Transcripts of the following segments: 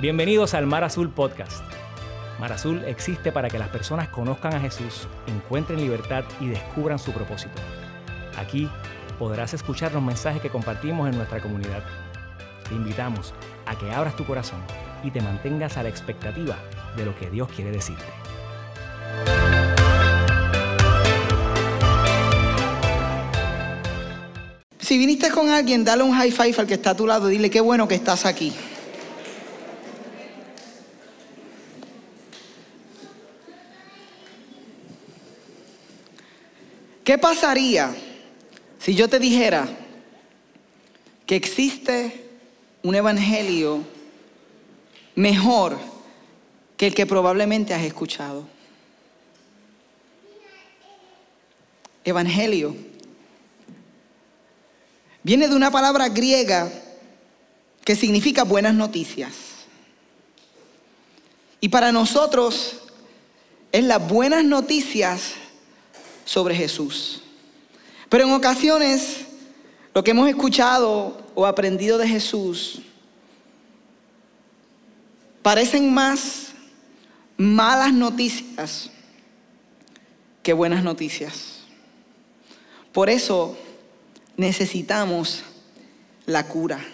Bienvenidos al Mar Azul Podcast. Mar Azul existe para que las personas conozcan a Jesús, encuentren libertad y descubran su propósito. Aquí podrás escuchar los mensajes que compartimos en nuestra comunidad. Te invitamos a que abras tu corazón y te mantengas a la expectativa de lo que Dios quiere decirte. Si viniste con alguien, dale un high five al que está a tu lado, dile qué bueno que estás aquí. ¿Qué pasaría si yo te dijera que existe un evangelio mejor que el que probablemente has escuchado? Evangelio. Viene de una palabra griega que significa buenas noticias. Y para nosotros es las buenas noticias sobre Jesús. Pero en ocasiones lo que hemos escuchado o aprendido de Jesús parecen más malas noticias que buenas noticias. Por eso necesitamos la cura.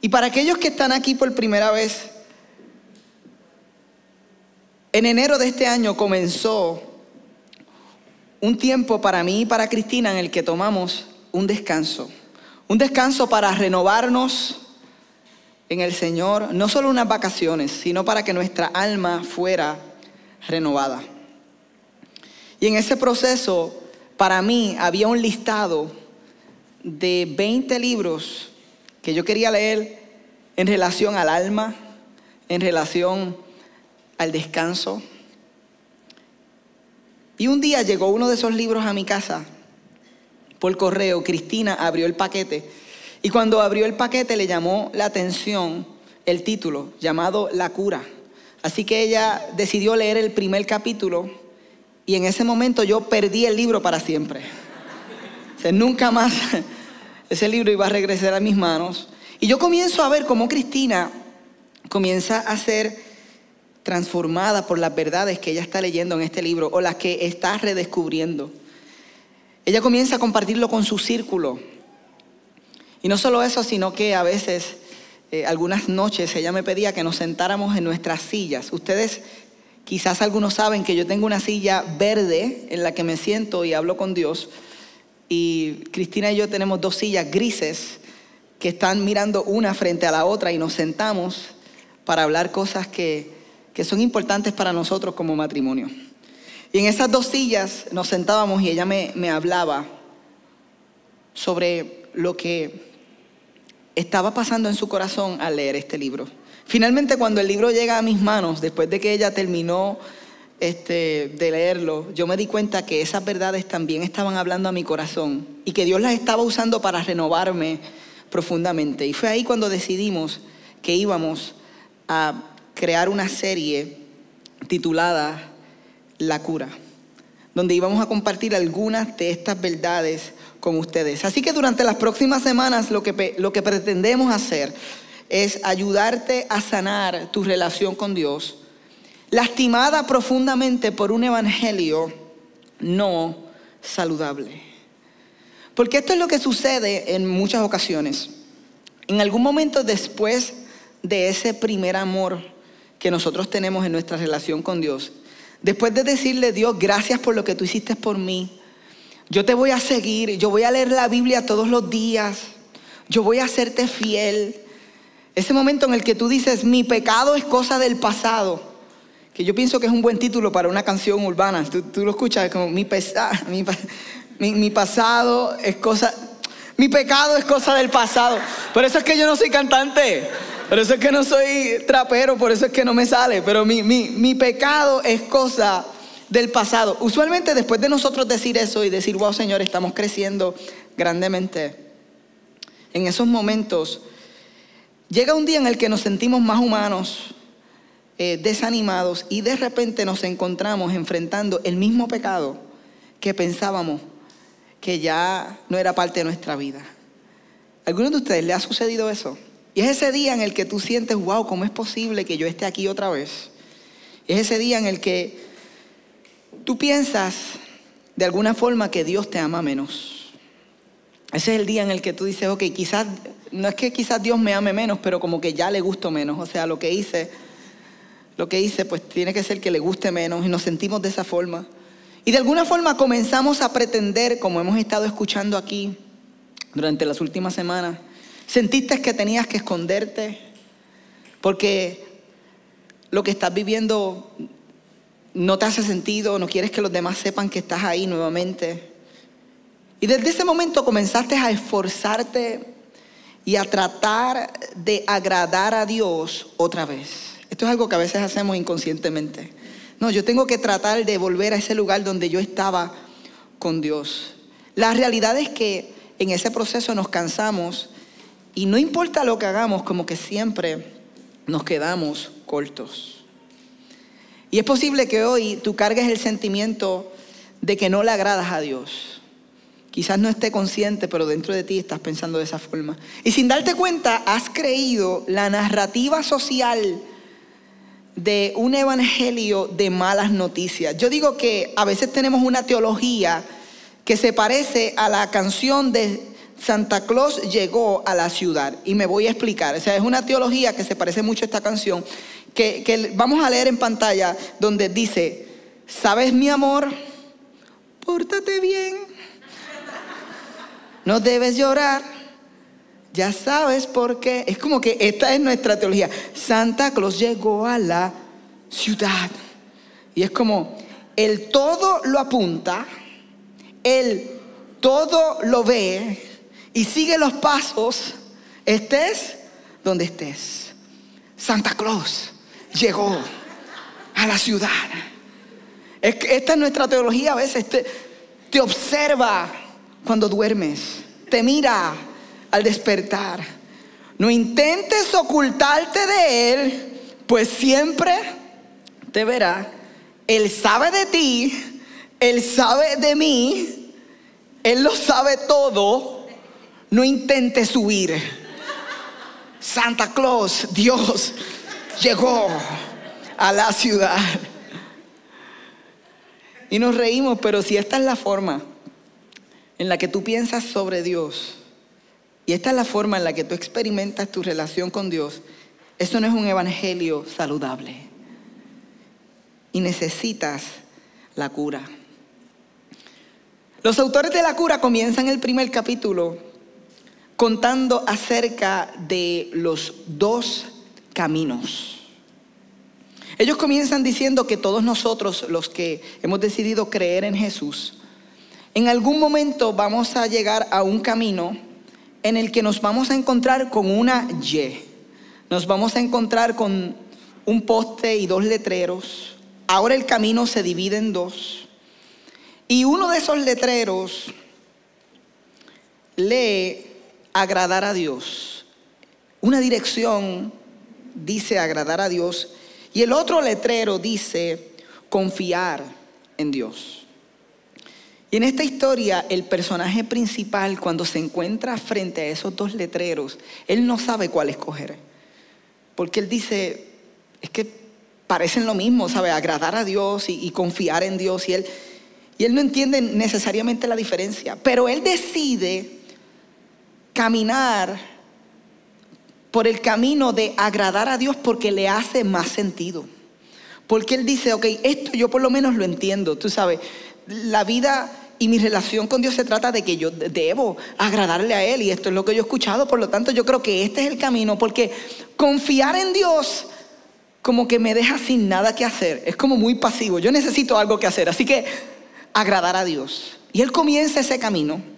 Y para aquellos que están aquí por primera vez, en enero de este año comenzó un tiempo para mí y para Cristina en el que tomamos un descanso. Un descanso para renovarnos en el Señor, no solo unas vacaciones, sino para que nuestra alma fuera renovada. Y en ese proceso, para mí, había un listado de 20 libros que yo quería leer en relación al alma, en relación al descanso, y un día llegó uno de esos libros a mi casa por correo. Cristina abrió el paquete y cuando abrió el paquete le llamó la atención el título llamado La cura. Así que ella decidió leer el primer capítulo y en ese momento yo perdí el libro para siempre. Nunca más ese libro iba a regresar a mis manos. Y yo comienzo a ver cómo Cristina comienza a hacer transformada por las verdades que ella está leyendo en este libro o las que está redescubriendo. Ella comienza a compartirlo con su círculo. Y no solo eso, sino que a veces, eh, algunas noches, ella me pedía que nos sentáramos en nuestras sillas. Ustedes quizás algunos saben que yo tengo una silla verde en la que me siento y hablo con Dios. Y Cristina y yo tenemos dos sillas grises que están mirando una frente a la otra y nos sentamos para hablar cosas que que son importantes para nosotros como matrimonio. Y en esas dos sillas nos sentábamos y ella me, me hablaba sobre lo que estaba pasando en su corazón al leer este libro. Finalmente, cuando el libro llega a mis manos, después de que ella terminó este, de leerlo, yo me di cuenta que esas verdades también estaban hablando a mi corazón y que Dios las estaba usando para renovarme profundamente. Y fue ahí cuando decidimos que íbamos a crear una serie titulada La cura, donde íbamos a compartir algunas de estas verdades con ustedes. Así que durante las próximas semanas lo que, lo que pretendemos hacer es ayudarte a sanar tu relación con Dios, lastimada profundamente por un evangelio no saludable. Porque esto es lo que sucede en muchas ocasiones. En algún momento después de ese primer amor que nosotros tenemos en nuestra relación con Dios, después de decirle, Dios, gracias por lo que tú hiciste por mí, yo te voy a seguir, yo voy a leer la Biblia todos los días, yo voy a hacerte fiel. Ese momento en el que tú dices, mi pecado es cosa del pasado, que yo pienso que es un buen título para una canción urbana, tú, lo escuchas como, mi, mi, mi pasado es cosa, mi pecado es cosa del pasado. Por eso es que yo no soy cantante. Por eso es que no soy trapero, por eso es que no me sale. Pero mi, mi, pecado es cosa del pasado. Usualmente después de nosotros decir eso y decir, wow Señor, estamos creciendo grandemente, en esos momentos llega un día en el que nos sentimos más humanos, eh, desanimados y de repente nos encontramos enfrentando el mismo pecado que pensábamos que ya no era parte de nuestra vida. ¿A ¿Alguno de ustedes le ha sucedido eso? Y es ese día en el que tú sientes, wow, ¿cómo es posible que yo esté aquí otra vez? Es ese día en el que tú piensas de alguna forma que Dios te ama menos. Ese es el día en el que tú dices, ok, quizás, no es que quizás Dios me ame menos, pero como que ya le gusto menos. O sea, lo que hice, lo que hice, pues tiene que ser que le guste menos y nos sentimos de esa forma. Y de alguna forma comenzamos a pretender, como hemos estado escuchando aquí durante las últimas semanas, sentiste que tenías que esconderte porque lo que estás viviendo no te hace sentido, no quieres que los demás sepan que estás ahí nuevamente. Y desde ese momento comenzaste a esforzarte y a tratar de agradar a Dios otra vez. Esto es algo que a veces hacemos inconscientemente. No, yo tengo que tratar de volver a ese lugar donde yo estaba con Dios. La realidad es que en ese proceso nos cansamos y no importa lo que hagamos, como que siempre nos quedamos cortos. Y es posible que hoy tú cargues el sentimiento de que no le agradas a Dios. Quizás no esté consciente, pero dentro de ti estás pensando de esa forma. Y sin darte cuenta, has creído la narrativa social de un evangelio de malas noticias. Yo digo que a veces tenemos una teología que se parece a la canción de Santa Claus llegó a la ciudad. Y me voy a explicar. O sea, es una teología que se parece mucho a esta canción que, vamos a leer en pantalla donde dice, ¿sabes mi amor? Pórtate bien. No debes llorar. Ya sabes por qué. Es como que esta es nuestra teología. Santa Claus llegó a la ciudad. Y es como, el todo lo apunta, el todo lo ve y sigue los pasos, estés donde estés. Santa Claus llegó a la ciudad. esta es nuestra teología a veces. Te, te observa cuando duermes. Te mira al despertar. No intentes ocultarte de Él, pues siempre te verá. Él sabe de ti, Él sabe de mí, Él lo sabe todo. No intentes huir. Santa Claus, Dios, llegó a la ciudad. Y nos reímos, pero si esta es la forma en la que tú piensas sobre Dios, y esta es la forma en la que tú experimentas tu relación con Dios, eso no es un evangelio saludable. Y necesitas la cura. Los autores de la cura comienzan el primer capítulo contando acerca de los dos caminos. Ellos comienzan diciendo que todos nosotros, los que hemos decidido creer en Jesús, en algún momento vamos a llegar a un camino en el que nos vamos a encontrar con una Y. Nos vamos a encontrar con un poste y dos letreros. Ahora el camino se divide en dos. Y uno de esos letreros lee agradar a Dios. Una dirección dice agradar a Dios y el otro letrero dice confiar en Dios. Y en esta historia el personaje principal cuando se encuentra frente a esos dos letreros, él no sabe cuál escoger. Porque él dice, es que parecen lo mismo, ¿sabe? Agradar a Dios y, confiar en Dios. Y él, y él no entiende necesariamente la diferencia. Pero él decide caminar por el camino de agradar a Dios porque le hace más sentido. Porque Él dice, ok, esto yo por lo menos lo entiendo, tú sabes, la vida y mi relación con Dios se trata de que yo debo agradarle a Él y esto es lo que yo he escuchado, por lo tanto yo creo que este es el camino, porque confiar en Dios como que me deja sin nada que hacer, es como muy pasivo, yo necesito algo que hacer, así que agradar a Dios. Y Él comienza ese camino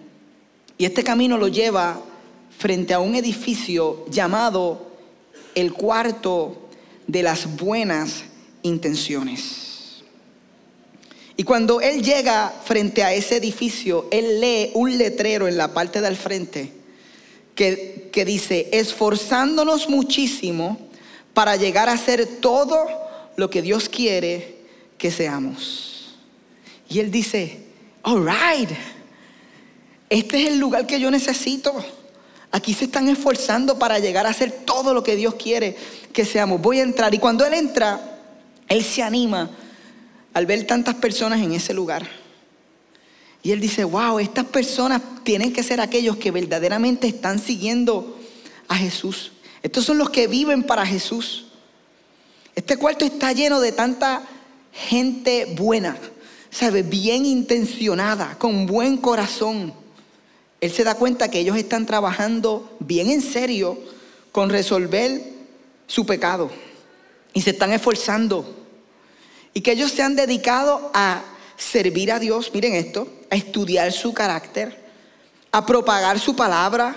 y este camino lo lleva frente a un edificio llamado el cuarto de las buenas intenciones. Y cuando él llega frente a ese edificio, él lee un letrero en la parte del frente que, que dice, esforzándonos muchísimo para llegar a ser todo lo que Dios quiere que seamos. Y él dice, all right, este es el lugar que yo necesito. Aquí se están esforzando para llegar a todo todo lo que Dios quiere que seamos. Voy a entrar. Y cuando Él entra, Él se anima al ver tantas personas en ese lugar. Y Él dice, wow, estas personas tienen que ser aquellos que verdaderamente están siguiendo a Jesús. Estos son los que viven para Jesús. Este cuarto está lleno de tanta gente buena, ¿sabe? Bien intencionada, con buen corazón. Él se da cuenta que ellos están trabajando bien en serio con resolver su pecado y se están esforzando. Y que ellos se han dedicado a servir a Dios, miren esto, a estudiar su carácter, a propagar su palabra,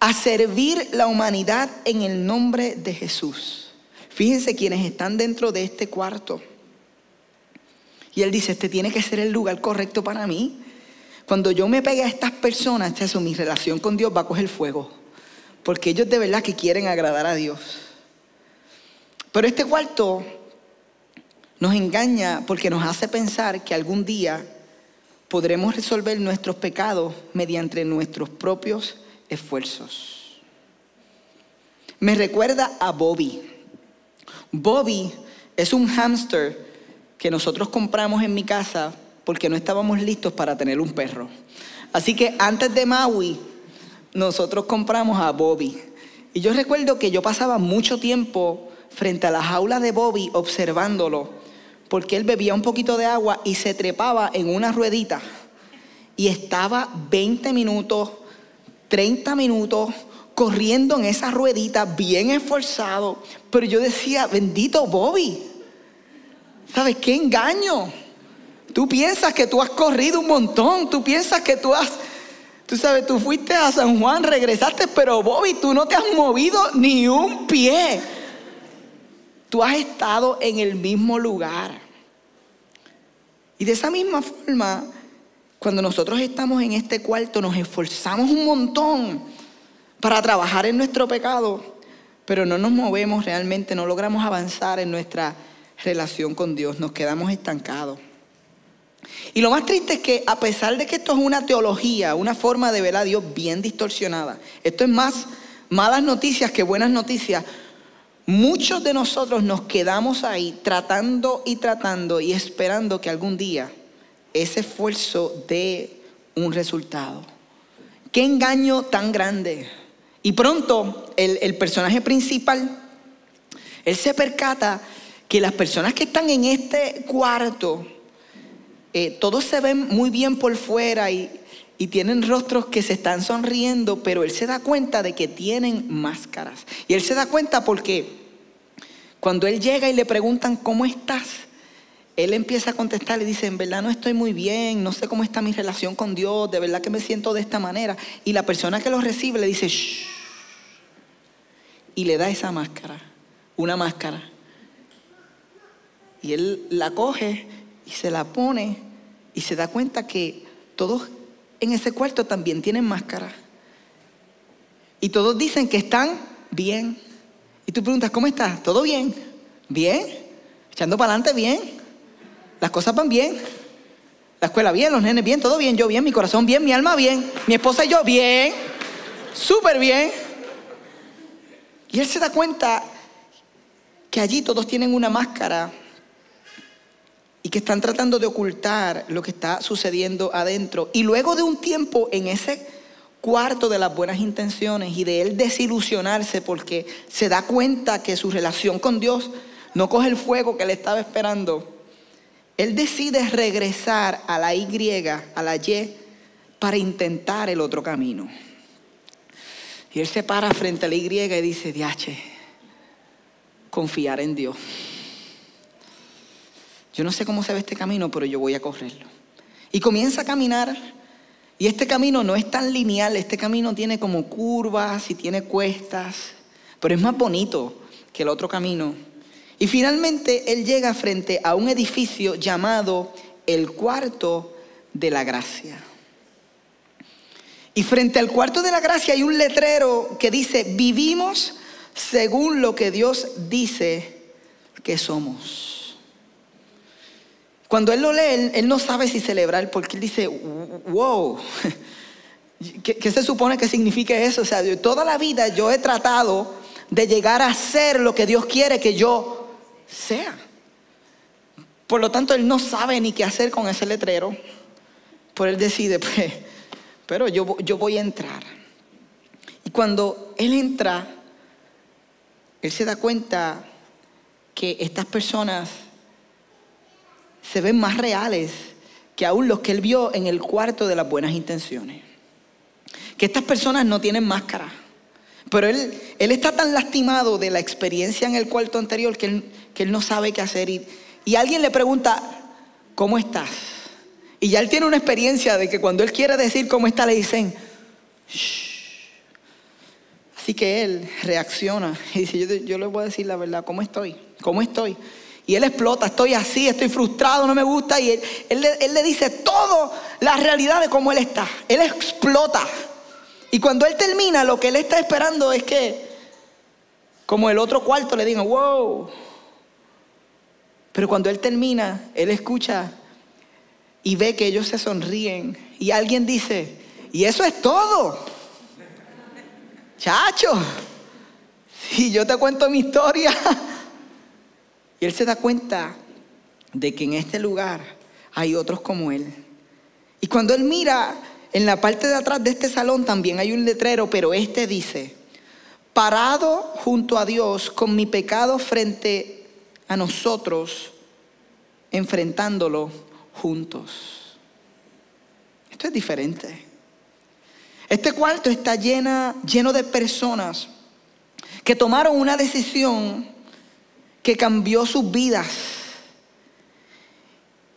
a servir la humanidad en el nombre de Jesús. Fíjense quienes están dentro de este cuarto. Y él dice, este tiene que ser el lugar correcto para mí. Cuando yo me pegue a estas personas, eso, mi relación con Dios va a coger fuego. Porque ellos de verdad que quieren agradar a Dios. Pero este cuarto nos engaña porque nos hace pensar que algún día podremos resolver nuestros pecados mediante nuestros propios esfuerzos. Me recuerda a Bobby. Bobby es un hámster que nosotros compramos en mi casa porque no estábamos listos para tener un perro. Así que antes de Maui, nosotros compramos a Bobby. Y yo recuerdo que yo pasaba mucho tiempo frente a la jaula de Bobby observándolo, porque él bebía un poquito de agua y se trepaba en una ruedita. Y estaba 20 minutos, 30 minutos corriendo en esa ruedita, bien esforzado. Pero yo decía, bendito Bobby, ¿sabes qué engaño? Tú piensas que tú has corrido un montón, tú piensas que tú has, tú sabes, tú fuiste a San Juan, regresaste, pero Bobby, tú no te has movido ni un pie. Tú has estado en el mismo lugar. Y de esa misma forma, cuando nosotros estamos en este cuarto, nos esforzamos un montón para trabajar en nuestro pecado, pero no nos movemos realmente, no logramos avanzar en nuestra relación con Dios, nos quedamos estancados. Y lo más triste es que a pesar de que esto es una teología, una forma de ver a Dios bien distorsionada, esto es más malas noticias que buenas noticias, muchos de nosotros nos quedamos ahí tratando y tratando y esperando que algún día ese esfuerzo dé un resultado. Qué engaño tan grande. Y pronto el, personaje principal, él se percata que las personas que están en este cuarto, eh, todos se ven muy bien por fuera y, tienen rostros que se están sonriendo, pero él se da cuenta de que tienen máscaras. Y él se da cuenta porque cuando él llega y le preguntan, ¿cómo estás? Él empieza a contestar y dice, en verdad no estoy muy bien, no sé cómo está mi relación con Dios, de verdad que me siento de esta manera. Y la persona que lo recibe le dice, Shh, y le da esa máscara, una máscara. Y él la coge y se la pone y se da cuenta que todos en ese cuarto también tienen máscara. Y todos dicen que están bien. Y tú preguntas, ¿cómo estás? ¿Todo bien? ¿Bien? ¿Echando para adelante? Bien. Las cosas van bien. La escuela bien, los nenes bien, todo bien, yo bien, mi corazón bien, mi alma bien, mi esposa y yo bien, súper bien. Y él se da cuenta que allí todos tienen una máscara y que están tratando de ocultar lo que está sucediendo adentro. Y luego de un tiempo en ese cuarto de las buenas intenciones y de él desilusionarse porque se da cuenta que su relación con Dios no coge el fuego que le estaba esperando, él decide regresar a la Y, a la Y, para intentar el otro camino. Y él se para frente a la Y y dice, Diache, confiar en Dios. Yo no sé cómo se ve este camino, pero yo voy a correrlo. Y comienza a caminar. Y este camino no es tan lineal, este camino tiene como curvas y tiene cuestas, pero es más bonito que el otro camino. Y finalmente él llega frente a un edificio llamado el cuarto de la gracia. Y frente al cuarto de la gracia hay un letrero que dice, vivimos según lo que Dios dice que somos. Cuando él lo lee, él, no sabe si celebrar porque él dice, wow, ¿qué, se supone que significa eso? O sea, toda la vida yo he tratado de llegar a ser lo que Dios quiere que yo sea. Por lo tanto, él no sabe ni qué hacer con ese letrero. Por él decide, pues, pero yo, yo voy a entrar. Y cuando él entra, él se da cuenta que estas personas se ven más reales que aún los que él vio en el cuarto de las buenas intenciones. Que estas personas no tienen máscara. Pero él, él está tan lastimado de la experiencia en el cuarto anterior que él, que él no sabe qué hacer. Y, alguien le pregunta, ¿cómo estás? Y ya él tiene una experiencia de que cuando él quiere decir cómo está, le dicen. Así que él reacciona y dice, yo, yo le voy a decir la verdad, ¿cómo estoy? ¿Cómo estoy? Y él explota, estoy así, estoy frustrado, no me gusta. Y él, él, él, le dice todo la realidad de cómo él está. Él explota. Y cuando él termina, lo que él está esperando es que, como el otro cuarto, le digan, wow, pero cuando él termina, él escucha y ve que ellos se sonríen. Y alguien dice, y eso es todo. Chacho, si yo te cuento mi historia. Y él se da cuenta de que en este lugar hay otros como él. Y cuando él mira en la parte de atrás de este salón también hay un letrero, pero este dice, parado junto a Dios con mi pecado frente a nosotros enfrentándolo juntos. Esto es diferente. Este cuarto está llena, lleno de personas que tomaron una decisión que cambió sus vidas.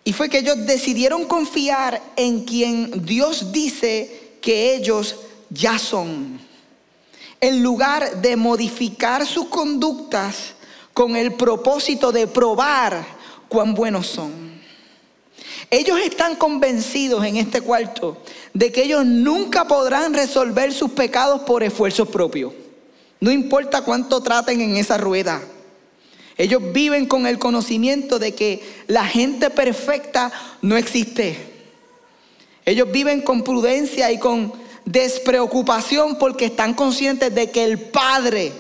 Y fue que ellos decidieron confiar en quien Dios dice que ellos ya son. En lugar de modificar sus conductas con el propósito de probar cuán buenos son. Ellos están convencidos en este cuarto de que ellos nunca podrán resolver sus pecados por esfuerzos propios. No importa cuánto traten en esa rueda. Ellos viven con el conocimiento de que la gente perfecta no existe. Ellos viven con prudencia y con despreocupación porque están conscientes de que el Padre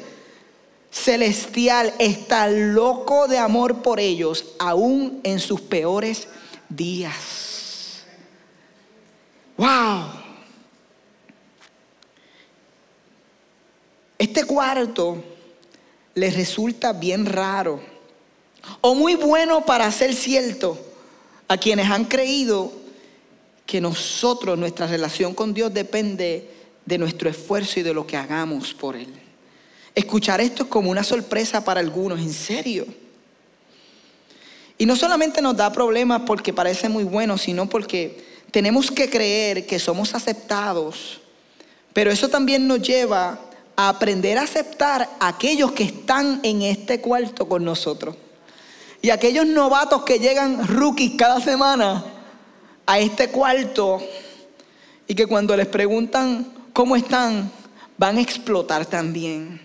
celestial está loco de amor por ellos, aún en sus peores días. ¡Wow! Este cuarto les resulta bien raro o muy bueno para ser cierto a quienes han creído que nosotros, nuestra relación con Dios depende de nuestro esfuerzo y de lo que hagamos por Él. Escuchar esto es como una sorpresa para algunos, en serio. Y no solamente nos da problemas porque parece muy bueno, sino porque tenemos que creer que somos aceptados. Pero eso también nos lleva a aprender a aceptar a aquellos que están en este cuarto con nosotros. Y aquellos novatos que llegan rookies cada semana a este cuarto y que cuando les preguntan cómo están, van a explotar también.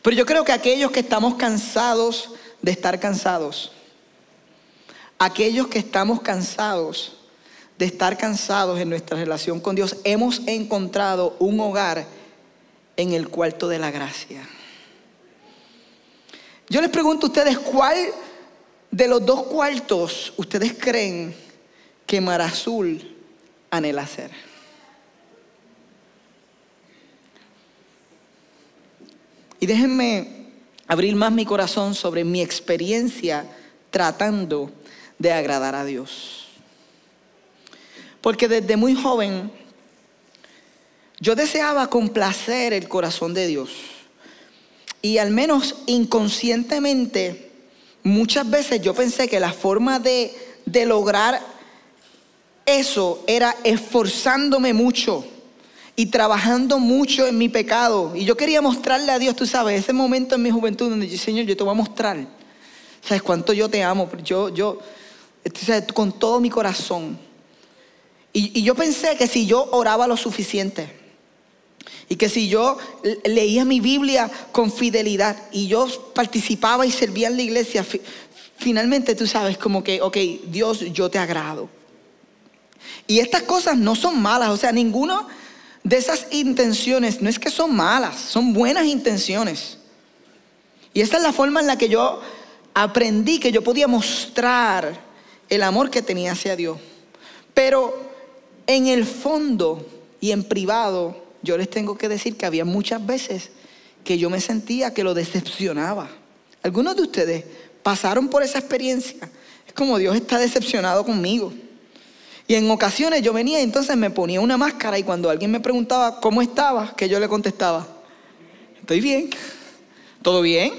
Pero yo creo que aquellos que estamos cansados de estar cansados, aquellos que estamos cansados de estar cansados en nuestra relación con Dios, hemos encontrado un hogar en el cuarto de la gracia. Yo les pregunto a ustedes, ¿cuál de los dos cuartos ustedes creen que Marazul anhela hacer? Y déjenme abrir más mi corazón sobre mi experiencia tratando de agradar a Dios. Porque desde muy joven yo deseaba complacer el corazón de Dios. Y al menos inconscientemente, muchas veces yo pensé que la forma de, de lograr eso era esforzándome mucho y trabajando mucho en mi pecado. Y yo quería mostrarle a Dios, tú sabes, ese momento en mi juventud donde yo, Señor, yo te voy a mostrar. ¿Sabes cuánto yo te amo? Yo, yo, con todo mi corazón. Y, y yo pensé que si yo oraba lo suficiente, y que si yo leía mi Biblia con fidelidad y yo participaba y servía en la iglesia, finalmente tú sabes como que, ok, Dios, yo te agrado. Y estas cosas no son malas, o sea, ninguno de esas intenciones no es que son malas, son buenas intenciones. Y esta es la forma en la que yo aprendí que yo podía mostrar el amor que tenía hacia Dios. Pero en el fondo y en privado, yo les tengo que decir que había muchas veces que yo me sentía que lo decepcionaba. Algunos de ustedes pasaron por esa experiencia. Es como Dios está decepcionado conmigo. Y en ocasiones yo venía y entonces me ponía una máscara y cuando alguien me preguntaba cómo estaba, que yo le contestaba, estoy bien, todo bien,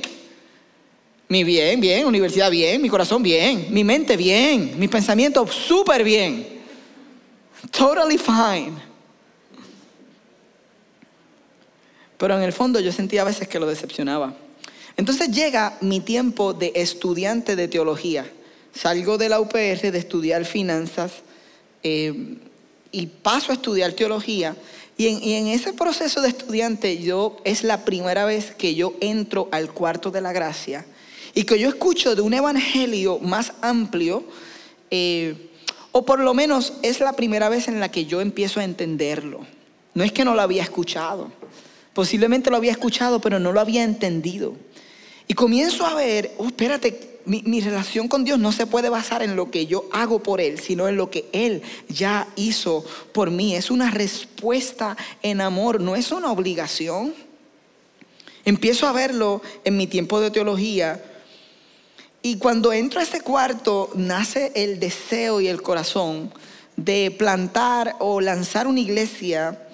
mi bien, bien, universidad bien, mi corazón bien, mi mente bien, mis pensamientos súper bien, totally fine. Pero en el fondo yo sentía a veces que lo decepcionaba. Entonces llega mi tiempo de estudiante de teología. Salgo de la UPR de estudiar finanzas eh, y paso a estudiar teología. Y en, ese proceso de estudiante, yo es la primera vez que yo entro al cuarto de la gracia y que yo escucho de un evangelio más amplio, eh, o por lo menos es la primera vez en la que yo empiezo a entenderlo. No es que no lo había escuchado, posiblemente lo había escuchado, pero no lo había entendido. Y comienzo a ver, oh, espérate, mi, relación con Dios no se puede basar en lo que yo hago por Él, sino en lo que Él ya hizo por mí. Es una respuesta en amor, no es una obligación. Empiezo a verlo en mi tiempo de teología. Y cuando entro a ese cuarto, nace el deseo y el corazón de plantar o lanzar una iglesia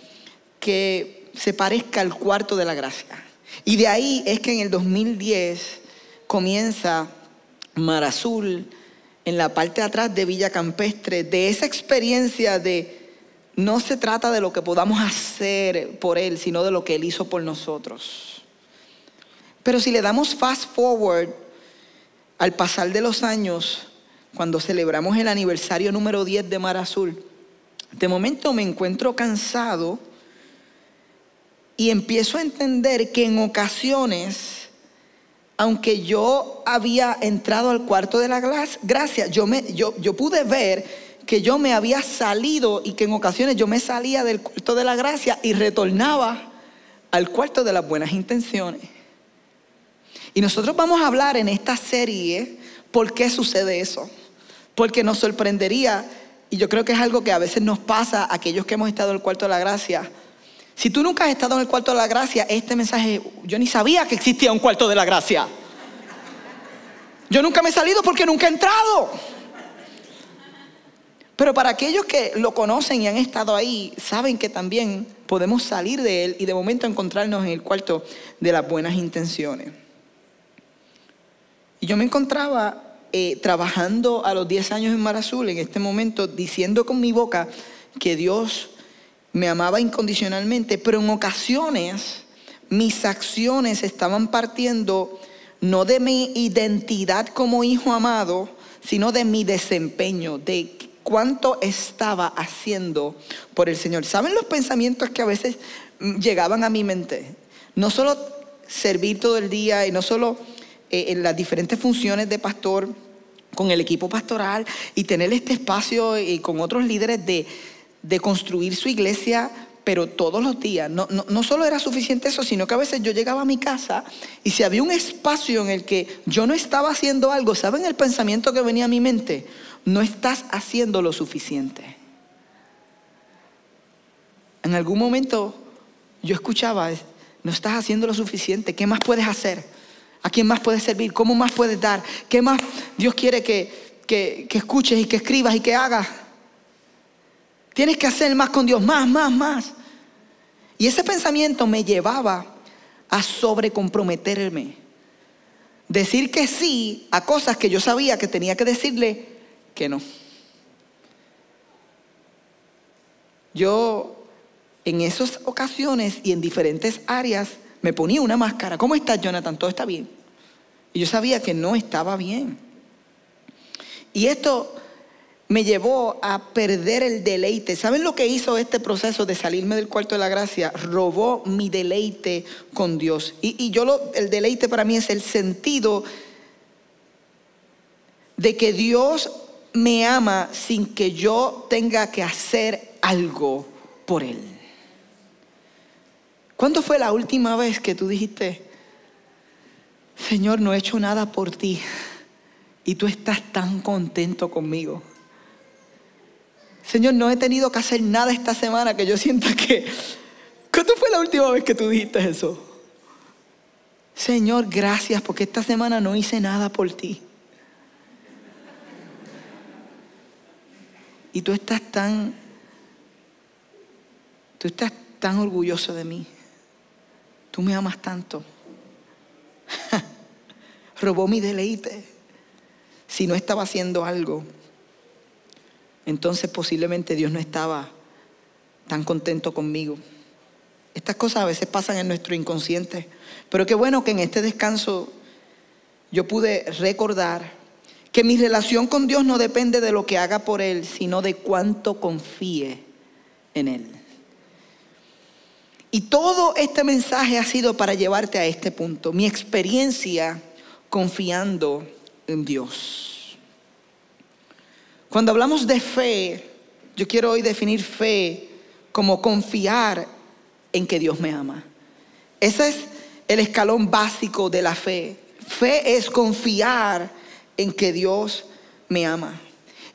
que se parezca al cuarto de la gracia. Y de ahí es que en el 2010 comienza Mar Azul, en la parte de atrás de Villa Campestre, de esa experiencia de no se trata de lo que podamos hacer por Él, sino de lo que Él hizo por nosotros. Pero si le damos fast forward al pasar de los años, cuando celebramos el aniversario número 10 de Mar Azul, de momento me encuentro cansado y empiezo a entender que en ocasiones aunque yo había entrado al cuarto de la gracia, yo, yo pude ver que yo me había salido y que en ocasiones yo me salía del cuarto de la gracia y retornaba al cuarto de las buenas intenciones. Y nosotros vamos a hablar en esta serie por qué sucede eso. Porque nos sorprendería, y yo creo que es algo que a veces nos pasa a aquellos que hemos estado en el cuarto de la gracia, si tú nunca has estado en el cuarto de la gracia, este mensaje, yo ni sabía que existía un cuarto de la gracia. Yo nunca me he salido porque nunca he entrado. Pero para aquellos que lo conocen y han estado ahí, saben que también podemos salir de él y de momento encontrarnos en el cuarto de las buenas intenciones. Y yo me encontraba eh, trabajando a los 10 años en Mar Azul, en este momento, diciendo con mi boca que Dios me amaba incondicionalmente, pero en ocasiones mis acciones estaban partiendo no de mi identidad como hijo amado, sino de mi desempeño, de cuánto estaba haciendo por el Señor. ¿Saben los pensamientos que a veces llegaban a mi mente? No solo servir todo el día y no solo eh, en las diferentes funciones de pastor con el equipo pastoral y tener este espacio y con otros líderes de de construir su iglesia, pero todos los días. No, no, solo era suficiente eso, sino que a veces yo llegaba a mi casa y si había un espacio en el que yo no estaba haciendo algo, ¿saben el pensamiento que venía a mi mente? No estás haciendo lo suficiente. En algún momento yo escuchaba, no estás haciendo lo suficiente, ¿qué más puedes hacer? ¿A quién más puedes servir? ¿Cómo más puedes dar? ¿Qué más Dios quiere que, que, que escuches y que escribas y que hagas? Tienes que hacer más con Dios, más, más, más. Y ese pensamiento me llevaba a sobrecomprometerme. Decir que sí a cosas que yo sabía que tenía que decirle que no. Yo en esas ocasiones y en diferentes áreas me ponía una máscara. ¿Cómo estás, Jonathan? ¿Todo está bien? Y yo sabía que no estaba bien. Y esto me llevó a perder el deleite. ¿Saben lo que hizo este proceso de salirme del cuarto de la gracia? Robó mi deleite con Dios. Y, yo lo, el deleite para mí es el sentido de que Dios me ama sin que yo tenga que hacer algo por Él. ¿Cuándo fue la última vez que tú dijiste, Señor, no he hecho nada por ti y tú estás tan contento conmigo? Señor, no he tenido que hacer nada esta semana que yo sienta que... ¿Cuándo fue la última vez que tú dijiste eso? Señor, gracias porque esta semana no hice nada por ti. Y tú estás tan, tú estás tan orgulloso de mí. Tú me amas tanto. Robó mi deleite. Si no estaba haciendo algo, entonces posiblemente Dios no estaba tan contento conmigo. Estas cosas a veces pasan en nuestro inconsciente. Pero qué bueno que en este descanso yo pude recordar que mi relación con Dios no depende de lo que haga por Él, sino de cuánto confíe en Él. Y todo este mensaje ha sido para llevarte a este punto, mi experiencia confiando en Dios. Cuando hablamos de fe, yo quiero hoy definir fe como confiar en que Dios me ama. Ese es el escalón básico de la fe. Fe es confiar en que Dios me ama.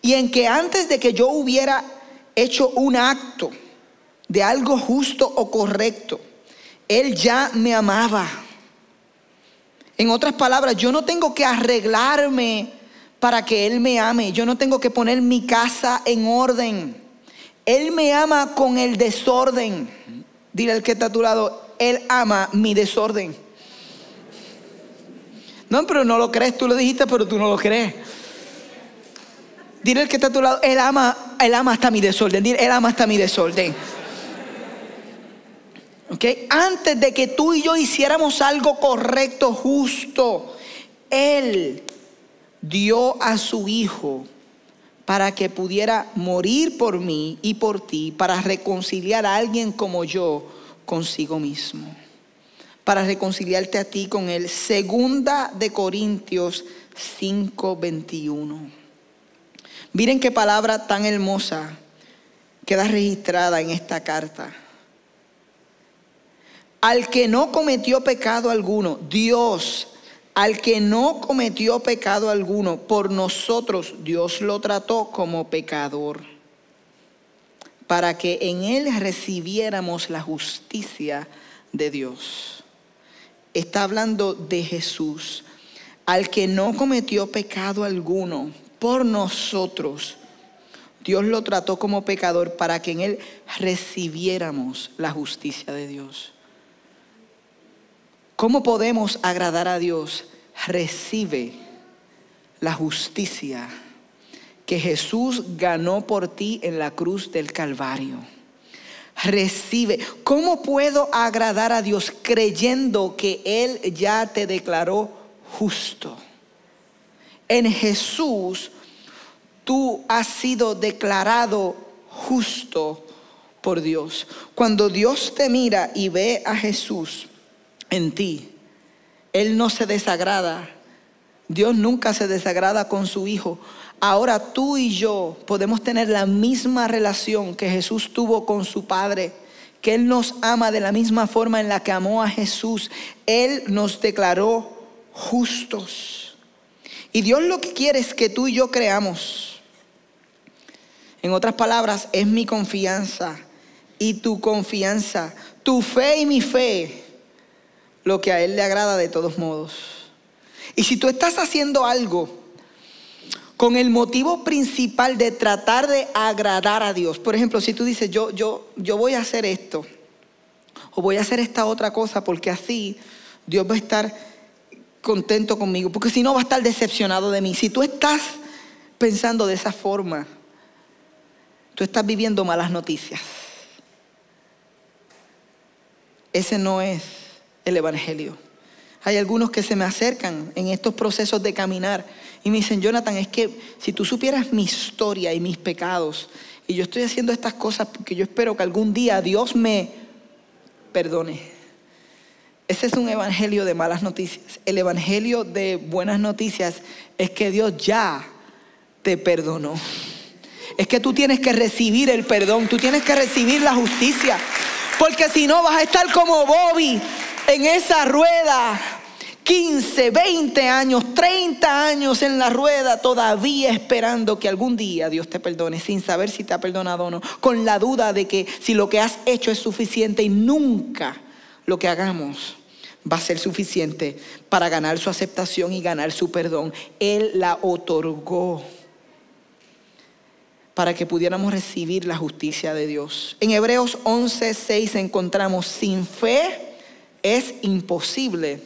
Y en que antes de que yo hubiera hecho un acto de algo justo o correcto, Él ya me amaba. En otras palabras, yo no tengo que arreglarme para que Él me ame. Yo no tengo que poner mi casa en orden. Él me ama con el desorden. Dile al que está a tu lado, Él ama mi desorden. No, pero no lo crees, tú lo dijiste, pero tú no lo crees. Dile al que está a tu lado, él ama, él ama hasta mi desorden. Dile, él ama hasta mi desorden. ¿Ok? Antes de que tú y yo hiciéramos algo correcto, justo, Él dio a su Hijo para que pudiera morir por mí y por ti, para reconciliar a alguien como yo consigo mismo para reconciliarte a ti con Él. Segunda de Corintios 5:21. Miren qué palabra tan hermosa queda registrada en esta carta. Al que no cometió pecado alguno, Dios, al que no cometió pecado alguno, por nosotros Dios lo trató como pecador, para que en él recibiéramos la justicia de Dios está hablando de Jesús, al que no cometió pecado alguno por nosotros. Dios lo trató como pecador para que en él recibiéramos la justicia de Dios. ¿Cómo podemos agradar a Dios? Recibe la justicia que Jesús ganó por ti en la cruz del Calvario recibe. ¿Cómo puedo agradar a Dios creyendo que Él ya te declaró justo? En Jesús tú has sido declarado justo por Dios. Cuando Dios te mira y ve a Jesús en ti, Él no se desagrada. Dios nunca se desagrada con su Hijo ahora tú y yo podemos tener la misma relación que Jesús tuvo con su Padre, que Él nos ama de la misma forma en la que amó a Jesús. Él nos declaró justos. Y Dios lo que quiere es que tú y yo creamos. En otras palabras, es mi confianza y tu confianza, tu fe y mi fe, lo que a Él le agrada de todos modos. Y si tú estás haciendo algo, con el motivo principal de tratar de agradar a Dios. Por ejemplo, si tú dices, yo, yo, yo voy a hacer esto, o voy a hacer esta otra cosa, porque así Dios va a estar contento conmigo, porque si no va a estar decepcionado de mí. Si tú estás pensando de esa forma, tú estás viviendo malas noticias. Ese no es el Evangelio. Hay algunos que se me acercan en estos procesos de caminar y me dicen, Jonathan, es que si tú supieras mi historia y mis pecados, y yo estoy haciendo estas cosas porque yo espero que algún día Dios me perdone. Ese es un evangelio de malas noticias. El evangelio de buenas noticias es que Dios ya te perdonó. Es que tú tienes que recibir el perdón, tú tienes que recibir la justicia. Porque si no vas a estar como Bobby en esa rueda 15, 20 años, 30 años en la rueda, todavía esperando que algún día Dios te perdone, sin saber si te ha perdonado o no, con la duda de que si lo que has hecho es suficiente y nunca lo que hagamos va a ser suficiente para ganar su aceptación y ganar su perdón. Él la otorgó para que pudiéramos recibir la justicia de Dios. En Hebreos 11, 6 encontramos, sin fe es imposible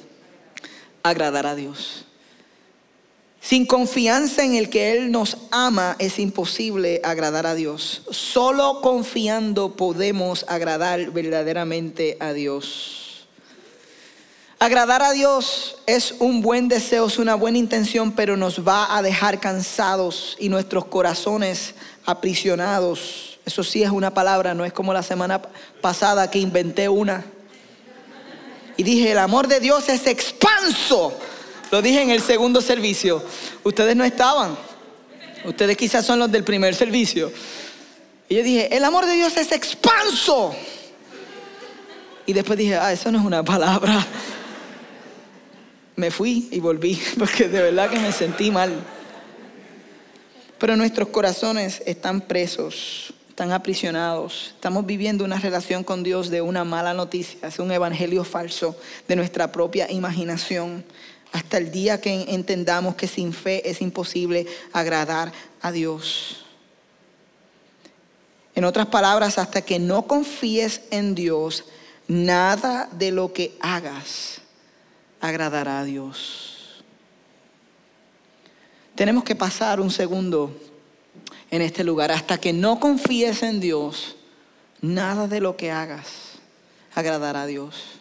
agradar a Dios. Sin confianza en el que Él nos ama es imposible agradar a Dios. Solo confiando podemos agradar verdaderamente a Dios. Agradar a Dios es un buen deseo, es una buena intención, pero nos va a dejar cansados y nuestros corazones aprisionados. Eso sí es una palabra, no es como la semana pasada que inventé una. Y dije, el amor de Dios es expanso. Lo dije en el segundo servicio. Ustedes no estaban. Ustedes quizás son los del primer servicio. Y yo dije, el amor de Dios es expanso. Y después dije, ah, eso no es una palabra. Me fui y volví, porque de verdad que me sentí mal. Pero nuestros corazones están presos están aprisionados. Estamos viviendo una relación con Dios de una mala noticia, es un evangelio falso de nuestra propia imaginación. Hasta el día que entendamos que sin fe es imposible agradar a Dios. En otras palabras, hasta que no confíes en Dios, nada de lo que hagas agradará a Dios. Tenemos que pasar un segundo en este lugar. Hasta que no confíes en Dios, nada de lo que hagas agradará a Dios.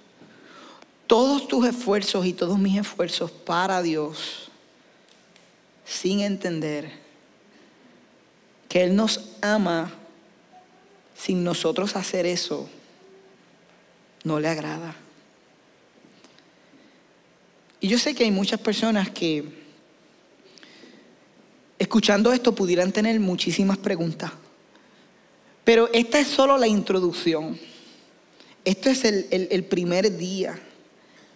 Todos tus esfuerzos y todos mis esfuerzos para Dios, sin entender que Él nos ama sin nosotros hacer eso, no le agrada. Y yo sé que hay muchas personas que escuchando esto pudieran tener muchísimas preguntas. Pero esta es solo la introducción. Esto es el, primer día.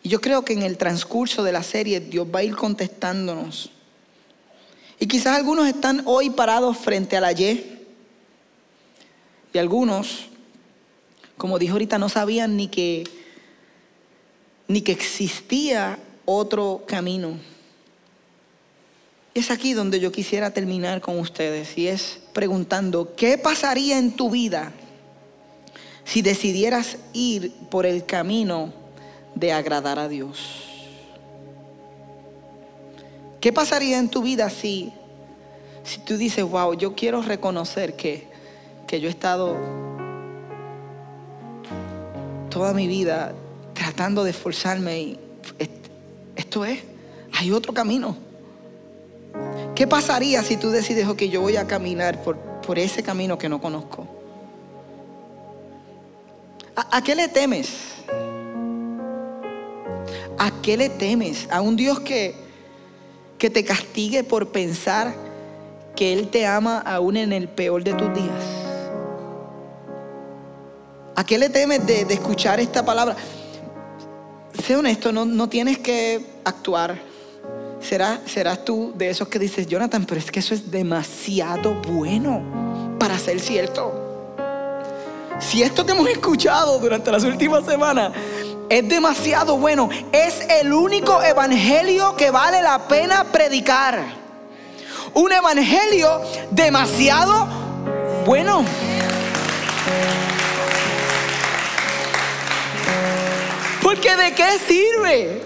Y yo creo que en el transcurso de la serie Dios va a ir contestándonos. Y quizás algunos están hoy parados frente a la Y. Y algunos, como dijo ahorita, no sabían ni que, ni que existía otro camino. Es aquí donde yo quisiera terminar con ustedes y es preguntando, ¿qué pasaría en tu vida si decidieras ir por el camino de agradar a Dios? ¿Qué pasaría en tu vida si, si tú dices, wow, yo quiero reconocer que, que yo he estado toda mi vida tratando de esforzarme y esto es, hay otro camino? ¿Qué pasaría si tú decides, que yo voy a caminar por, por ese camino que no conozco? ¿A, qué le temes? ¿A qué le temes? ¿A un Dios que, que te castigue por pensar que Él te ama aún en el peor de tus días? ¿A qué le temes de, escuchar esta palabra? Sé honesto, no, no tienes que actuar serás tú de esos que dices, Jonathan, pero es que eso es demasiado bueno para ser cierto. Si esto que hemos escuchado durante las últimas semanas es demasiado bueno, es el único evangelio que vale la pena predicar. Un evangelio demasiado bueno. Porque de qué sirve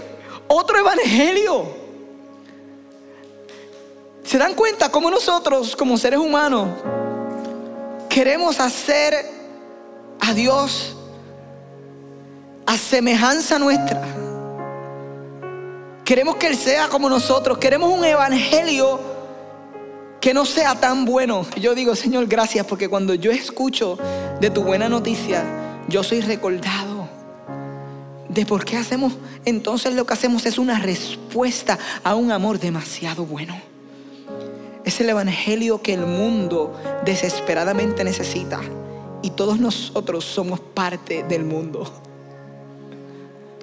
otro evangelio? ¿Se dan cuenta cómo nosotros, como seres humanos, queremos hacer a Dios a semejanza nuestra? Queremos que Él sea como nosotros. Queremos un evangelio que no sea tan bueno. Yo digo, Señor, gracias, porque cuando yo escucho de tu buena noticia, yo soy recordado de por qué hacemos, entonces lo que hacemos es una respuesta a un amor demasiado bueno. Es el evangelio que el mundo desesperadamente necesita y todos nosotros somos parte del mundo.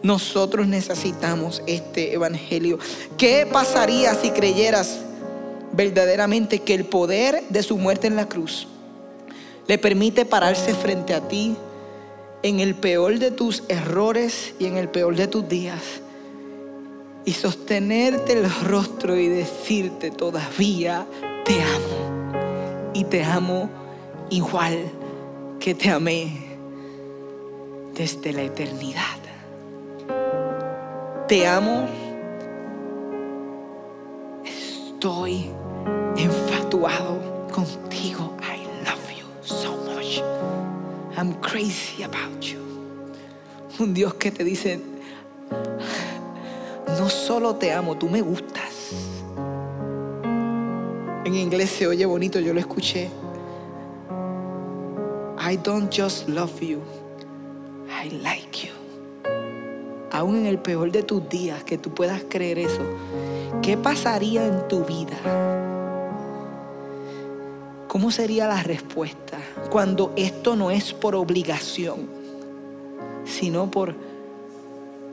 Nosotros necesitamos este evangelio. ¿Qué pasaría si creyeras verdaderamente que el poder de su muerte en la cruz le permite pararse frente a ti en el peor de tus errores y en el peor de tus días y sostenerte el rostro y decirte todavía te amo y te amo igual que te amé desde la eternidad. Te amo. Estoy enfatuado contigo. I love you so much. I'm crazy about you. Un Dios que te dice, no solo te amo, tú me gustas. En inglés se oye bonito, yo lo escuché. I don't just love you, I like you. Aún en el peor de tus días, que tú puedas creer eso, ¿qué pasaría en tu vida? ¿Cómo sería la respuesta cuando esto no es por obligación, sino por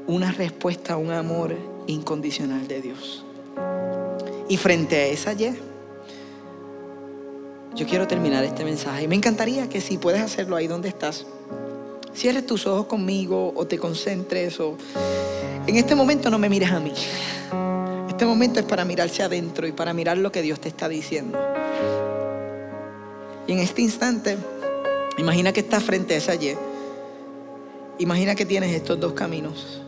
una respuesta a un amor incondicional de Dios? Y frente a esa Y, yo quiero terminar este mensaje. Y me encantaría que si puedes hacerlo ahí donde estás, cierres tus ojos conmigo o te concentres o en este momento no me mires a mí. Este momento es para mirarse adentro y para mirar lo que Dios te está diciendo. Y en este instante, imagina que estás frente a esa Y. Imagina que tienes estos dos caminos.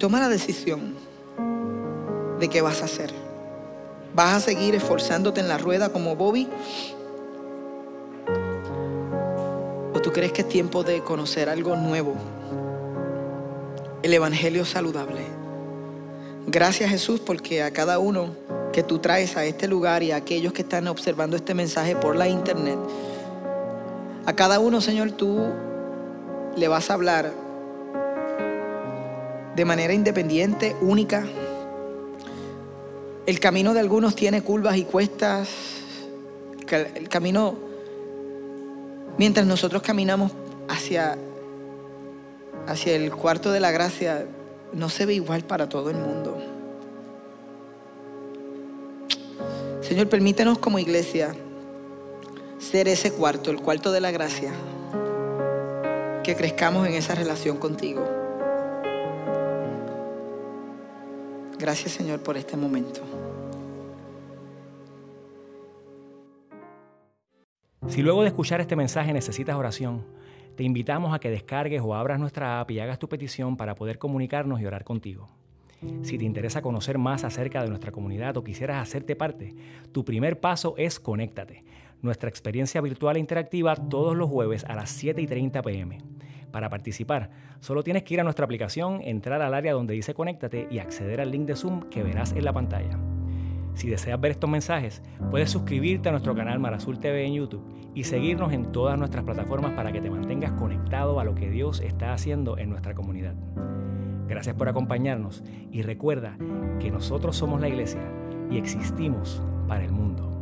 Toma la decisión de qué vas a hacer. ¿Vas a seguir esforzándote en la rueda como Bobby? ¿O tú crees que es tiempo de conocer algo nuevo? El Evangelio saludable. Gracias Jesús porque a cada uno que tú traes a este lugar y a aquellos que están observando este mensaje por la internet, a cada uno Señor tú le vas a hablar de manera independiente, única, el camino de algunos tiene curvas y cuestas. El camino, mientras nosotros caminamos hacia, hacia el cuarto de la gracia, no se ve igual para todo el mundo. Señor, permítenos como iglesia ser ese cuarto, el cuarto de la gracia, que crezcamos en esa relación contigo. Gracias Señor por este momento. Si luego de escuchar este mensaje necesitas oración, te invitamos a que descargues o abras nuestra app y hagas tu petición para poder comunicarnos y orar contigo. Si te interesa conocer más acerca de nuestra comunidad o quisieras hacerte parte, tu primer paso es Conéctate, nuestra experiencia virtual e interactiva todos los jueves a las 7 y 30 pm. Para participar, solo tienes que ir a nuestra aplicación, entrar al área donde dice Conéctate y acceder al link de Zoom que verás en la pantalla. Si deseas ver estos mensajes, puedes suscribirte a nuestro canal Marazul TV en YouTube y seguirnos en todas nuestras plataformas para que te mantengas conectado a lo que Dios está haciendo en nuestra comunidad. Gracias por acompañarnos y recuerda que nosotros somos la iglesia y existimos para el mundo.